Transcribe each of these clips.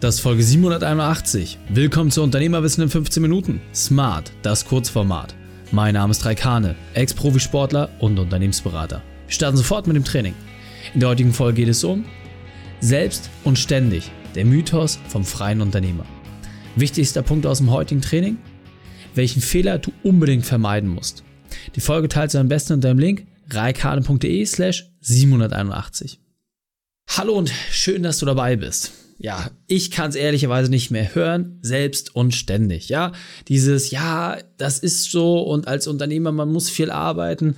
Das ist Folge 781. Willkommen zu Unternehmerwissen in 15 Minuten. Smart, das Kurzformat. Mein Name ist Raikane, Ex-Profisportler und Unternehmensberater. Wir starten sofort mit dem Training. In der heutigen Folge geht es um Selbst und ständig, der Mythos vom freien Unternehmer. Wichtigster Punkt aus dem heutigen Training? Welchen Fehler du unbedingt vermeiden musst. Die Folge teilst du am besten unter dem Link reikane.de slash 781. Hallo und schön, dass du dabei bist ja, ich kann es ehrlicherweise nicht mehr hören, selbst und ständig. Ja, dieses, ja, das ist so und als Unternehmer, man muss viel arbeiten.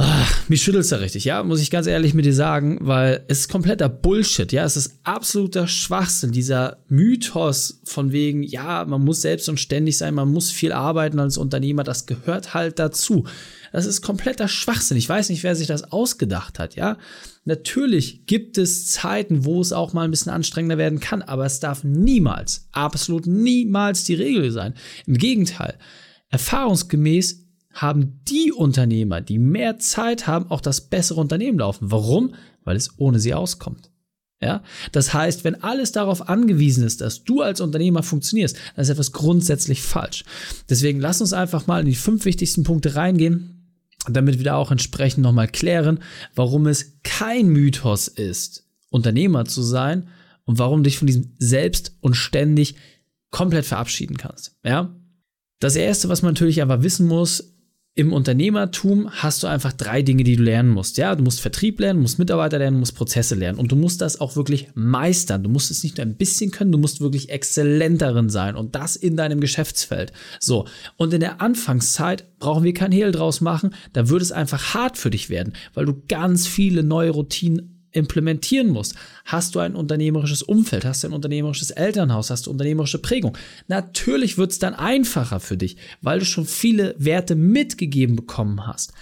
Ach, mich schüttelt's da richtig, ja, muss ich ganz ehrlich mit dir sagen, weil es ist kompletter Bullshit, ja, es ist absoluter Schwachsinn, dieser Mythos von wegen, ja, man muss selbst und ständig sein, man muss viel arbeiten als Unternehmer, das gehört halt dazu. Das ist kompletter Schwachsinn. Ich weiß nicht, wer sich das ausgedacht hat, ja. Natürlich gibt es Zeiten, wo es auch mal ein bisschen anstrengender werden kann, aber es darf niemals, absolut niemals die Regel sein. Im Gegenteil. Erfahrungsgemäß haben die Unternehmer, die mehr Zeit haben, auch das bessere Unternehmen laufen. Warum? Weil es ohne sie auskommt. Ja, das heißt, wenn alles darauf angewiesen ist, dass du als Unternehmer funktionierst, dann ist etwas grundsätzlich falsch. Deswegen lass uns einfach mal in die fünf wichtigsten Punkte reingehen, damit wir da auch entsprechend nochmal klären, warum es kein Mythos ist, Unternehmer zu sein und warum du dich von diesem selbst und ständig komplett verabschieden kannst. Ja? Das erste, was man natürlich aber wissen muss, im Unternehmertum hast du einfach drei Dinge, die du lernen musst. Ja, du musst Vertrieb lernen, musst Mitarbeiter lernen, musst Prozesse lernen und du musst das auch wirklich meistern. Du musst es nicht nur ein bisschen können, du musst wirklich exzellent darin sein und das in deinem Geschäftsfeld. So. Und in der Anfangszeit brauchen wir kein Hehl draus machen. Da würde es einfach hart für dich werden, weil du ganz viele neue Routinen implementieren musst. Hast du ein unternehmerisches Umfeld, hast du ein unternehmerisches Elternhaus, hast du unternehmerische Prägung. Natürlich wird es dann einfacher für dich, weil du schon viele Werte mitgegeben bekommen hast.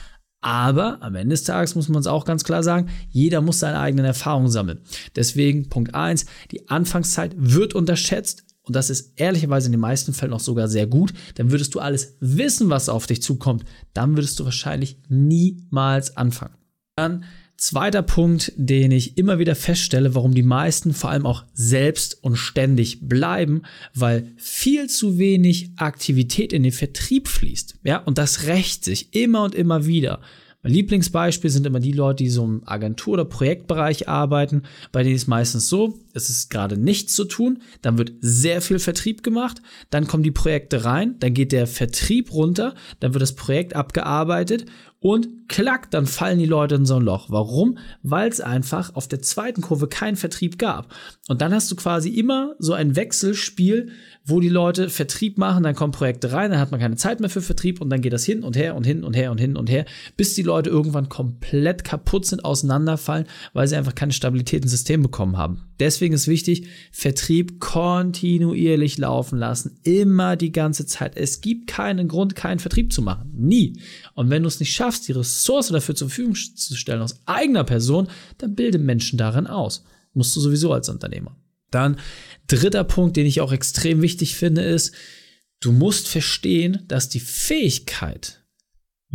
Aber am Ende des Tages muss man es auch ganz klar sagen, jeder muss seine eigenen Erfahrungen sammeln. Deswegen Punkt eins: die Anfangszeit wird unterschätzt. Und das ist ehrlicherweise in den meisten Fällen auch sogar sehr gut. Dann würdest du alles wissen, was auf dich zukommt. Dann würdest du wahrscheinlich niemals anfangen. Dann Zweiter Punkt, den ich immer wieder feststelle, warum die meisten vor allem auch selbst und ständig bleiben, weil viel zu wenig Aktivität in den Vertrieb fließt. Ja, und das rächt sich immer und immer wieder. Mein Lieblingsbeispiel sind immer die Leute, die so im Agentur- oder Projektbereich arbeiten, bei denen ist meistens so, es ist gerade nichts zu tun, dann wird sehr viel Vertrieb gemacht, dann kommen die Projekte rein, dann geht der Vertrieb runter, dann wird das Projekt abgearbeitet und klack, dann fallen die Leute in so ein Loch. Warum? Weil es einfach auf der zweiten Kurve keinen Vertrieb gab. Und dann hast du quasi immer so ein Wechselspiel, wo die Leute Vertrieb machen, dann kommen Projekte rein, dann hat man keine Zeit mehr für Vertrieb und dann geht das hin und her und hin und her und hin und her, bis die Leute irgendwann komplett kaputt sind, auseinanderfallen, weil sie einfach keine Stabilität im System bekommen haben. Deswegen ist wichtig, Vertrieb kontinuierlich laufen lassen, immer die ganze Zeit. Es gibt keinen Grund, keinen Vertrieb zu machen. Nie. Und wenn du es nicht schaffst, die Ressource dafür zur Verfügung zu stellen aus eigener Person, dann bilde Menschen darin aus. Musst du sowieso als Unternehmer. Dann dritter Punkt, den ich auch extrem wichtig finde, ist, du musst verstehen, dass die Fähigkeit,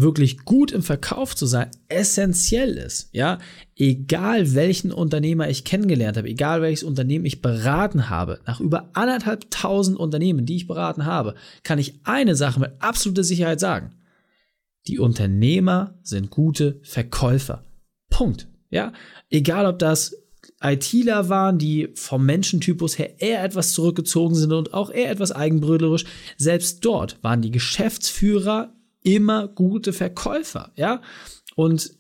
wirklich gut im Verkauf zu sein, essentiell ist. Ja, egal welchen Unternehmer ich kennengelernt habe, egal welches Unternehmen ich beraten habe, nach über anderthalb tausend Unternehmen, die ich beraten habe, kann ich eine Sache mit absoluter Sicherheit sagen. Die Unternehmer sind gute Verkäufer. Punkt. Ja, egal ob das ITler waren, die vom Menschentypus her eher etwas zurückgezogen sind und auch eher etwas eigenbrödlerisch. Selbst dort waren die Geschäftsführer immer gute Verkäufer, ja? Und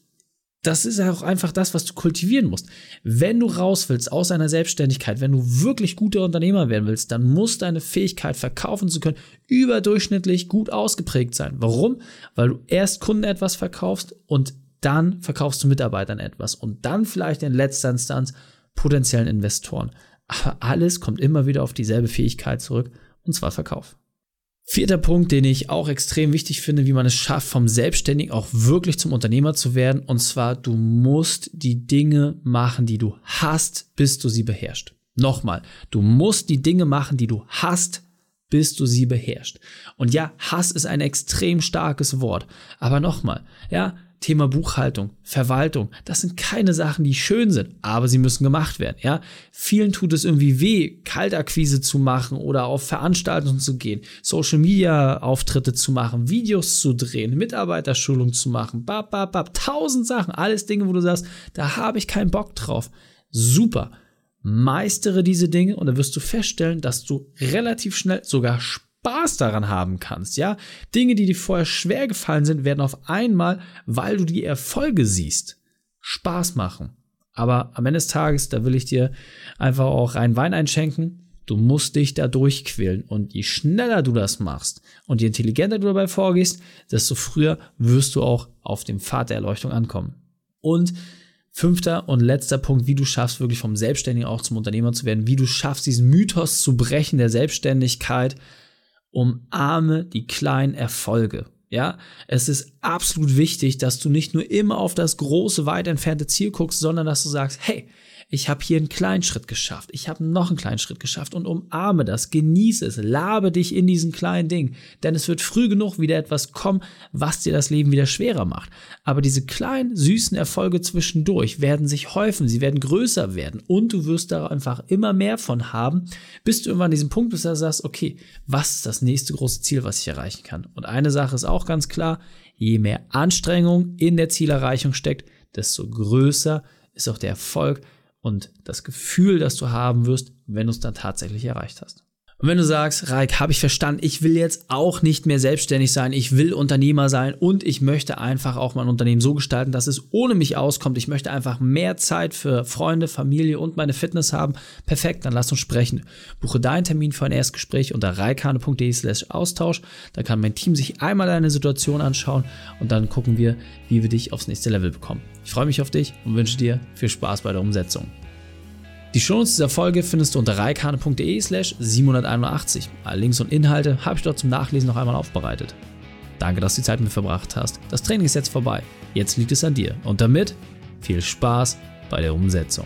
das ist auch einfach das, was du kultivieren musst. Wenn du raus willst aus einer Selbstständigkeit, wenn du wirklich guter Unternehmer werden willst, dann muss deine Fähigkeit, verkaufen zu können, überdurchschnittlich gut ausgeprägt sein. Warum? Weil du erst Kunden etwas verkaufst und dann verkaufst du Mitarbeitern etwas und dann vielleicht in letzter Instanz potenziellen Investoren. Aber alles kommt immer wieder auf dieselbe Fähigkeit zurück, und zwar Verkauf. Vierter Punkt, den ich auch extrem wichtig finde, wie man es schafft, vom Selbstständigen auch wirklich zum Unternehmer zu werden. Und zwar, du musst die Dinge machen, die du hast, bis du sie beherrschst. Nochmal, du musst die Dinge machen, die du hast, bis du sie beherrschst. Und ja, Hass ist ein extrem starkes Wort. Aber nochmal, ja, Thema Buchhaltung, Verwaltung, das sind keine Sachen, die schön sind, aber sie müssen gemacht werden, ja. Vielen tut es irgendwie weh, Kaltakquise zu machen oder auf Veranstaltungen zu gehen, Social Media Auftritte zu machen, Videos zu drehen, Mitarbeiterschulung zu machen, bap, bap, bap, tausend Sachen, alles Dinge, wo du sagst, da habe ich keinen Bock drauf. Super. Meistere diese Dinge und dann wirst du feststellen, dass du relativ schnell sogar Spaß daran haben kannst, ja? Dinge, die dir vorher schwer gefallen sind, werden auf einmal, weil du die Erfolge siehst, Spaß machen. Aber am Ende des Tages, da will ich dir einfach auch rein Wein einschenken. Du musst dich da durchquälen. Und je schneller du das machst und je intelligenter du dabei vorgehst, desto früher wirst du auch auf dem Pfad der Erleuchtung ankommen. Und Fünfter und letzter Punkt, wie du schaffst, wirklich vom Selbstständigen auch zum Unternehmer zu werden, wie du schaffst, diesen Mythos zu brechen der Selbstständigkeit, umarme die kleinen Erfolge. Ja, es ist absolut wichtig, dass du nicht nur immer auf das große, weit entfernte Ziel guckst, sondern dass du sagst, hey, ich habe hier einen kleinen Schritt geschafft, ich habe noch einen kleinen Schritt geschafft und umarme das, genieße es, labe dich in diesen kleinen Dingen, denn es wird früh genug wieder etwas kommen, was dir das Leben wieder schwerer macht. Aber diese kleinen, süßen Erfolge zwischendurch werden sich häufen, sie werden größer werden. Und du wirst da einfach immer mehr von haben, bis du irgendwann an diesem Punkt bist, dass du sagst, okay, was ist das nächste große Ziel, was ich erreichen kann? Und eine Sache ist auch ganz klar, je mehr Anstrengung in der Zielerreichung steckt, desto größer ist auch der Erfolg, und das Gefühl, das du haben wirst, wenn du es dann tatsächlich erreicht hast. Und wenn du sagst, Raik, habe ich verstanden, ich will jetzt auch nicht mehr selbstständig sein, ich will Unternehmer sein und ich möchte einfach auch mein Unternehmen so gestalten, dass es ohne mich auskommt. Ich möchte einfach mehr Zeit für Freunde, Familie und meine Fitness haben. Perfekt, dann lass uns sprechen. Buche deinen Termin für ein Erstgespräch unter reikane.de slash Austausch. Da kann mein Team sich einmal deine Situation anschauen und dann gucken wir, wie wir dich aufs nächste Level bekommen. Ich freue mich auf dich und wünsche dir viel Spaß bei der Umsetzung. Die Shownotes dieser Folge findest du unter reikane.de slash 781. Alle Links und Inhalte habe ich dort zum Nachlesen noch einmal aufbereitet. Danke, dass du die Zeit mit mir verbracht hast. Das Training ist jetzt vorbei. Jetzt liegt es an dir. Und damit viel Spaß bei der Umsetzung.